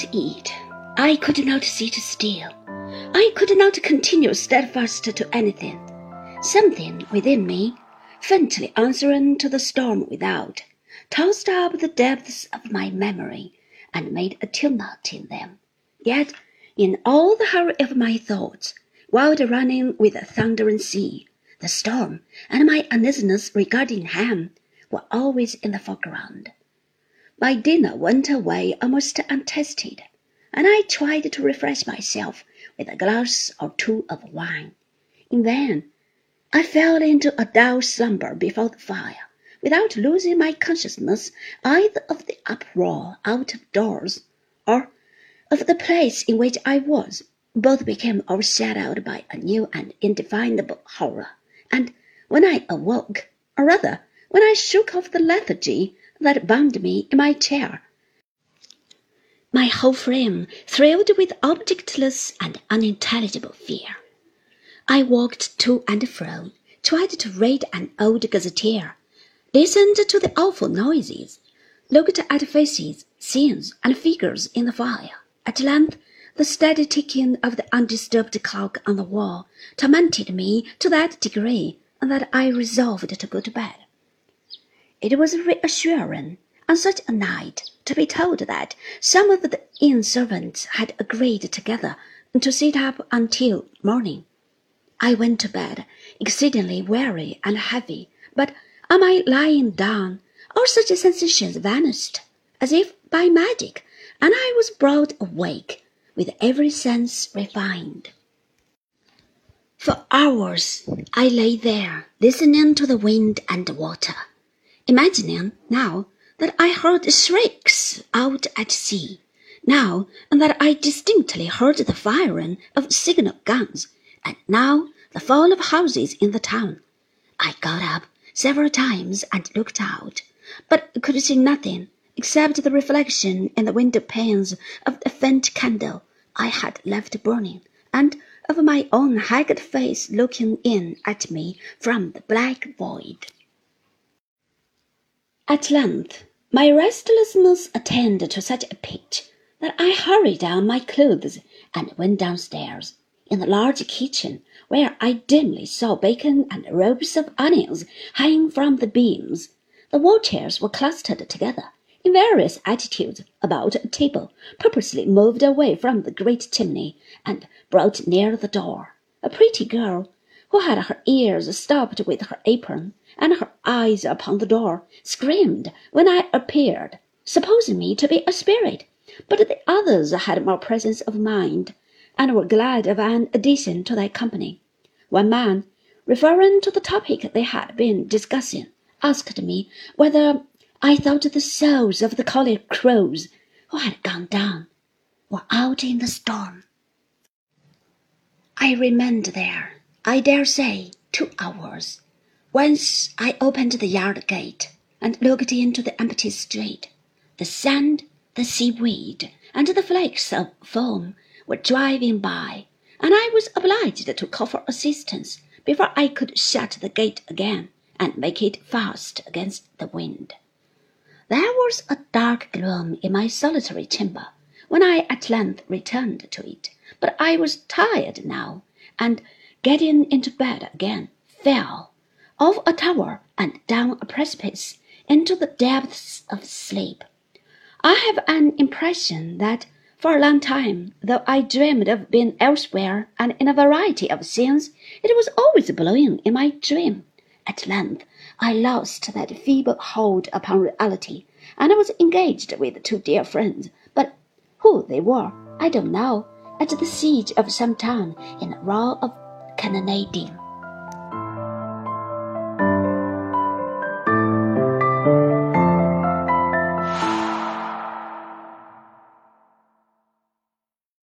not eat. I could not sit still. I could not continue steadfast to anything. Something within me, faintly answering to the storm without, tossed up the depths of my memory and made a tumult in them. Yet, in all the hurry of my thoughts, wild running with a thundering sea, the storm and my uneasiness regarding Ham were always in the foreground. My dinner went away almost untasted, and I tried to refresh myself with a glass or two of wine. In vain. I fell into a dull slumber before the fire, without losing my consciousness either of the uproar out of doors or of the place in which I was. Both became overshadowed by a new and indefinable horror, and when I awoke, or rather when I shook off the lethargy that bound me in my chair. My whole frame thrilled with objectless and unintelligible fear. I walked to and fro, tried to read an old gazetteer, listened to the awful noises, looked at faces, scenes, and figures in the fire. At length, the steady ticking of the undisturbed clock on the wall tormented me to that degree that I resolved to go to bed. It was reassuring on such a night to be told that some of the inn servants had agreed together to sit up until morning. I went to bed exceedingly weary and heavy, but on my lying down, all such sensations vanished, as if by magic, and I was brought awake with every sense refined. For hours I lay there, listening to the wind and water imagining now that I heard shrieks out at sea, now that I distinctly heard the firing of signal guns, and now the fall of houses in the town. I got up several times and looked out, but could see nothing except the reflection in the window panes of the faint candle I had left burning, and of my own haggard face looking in at me from the black void. At length my restlessness attained to such a pitch that I hurried down my clothes and went downstairs. In the large kitchen, where I dimly saw bacon and ropes of onions hanging from the beams, the wall chairs were clustered together in various attitudes about a table purposely moved away from the great chimney and brought near the door. A pretty girl, who had her ears stopped with her apron, and her eyes upon the door, screamed when I appeared, supposing me to be a spirit. But the others had more presence of mind, and were glad of an addition to their company. One man, referring to the topic they had been discussing, asked me whether I thought the souls of the collier crews who had gone down were out in the storm. I remained there, I dare say, two hours once I opened the yard gate and looked into the empty street. The sand, the seaweed, and the flakes of foam were driving by, and I was obliged to call for assistance before I could shut the gate again and make it fast against the wind. There was a dark gloom in my solitary chamber when I at length returned to it, but I was tired now, and getting into bed again, fell off a tower and down a precipice into the depths of sleep. I have an impression that for a long time, though I dreamed of being elsewhere and in a variety of scenes, it was always blowing in my dream. At length, I lost that feeble hold upon reality, and I was engaged with two dear friends, but who they were, I don't know, at the siege of some town in the roar of 看的那一顶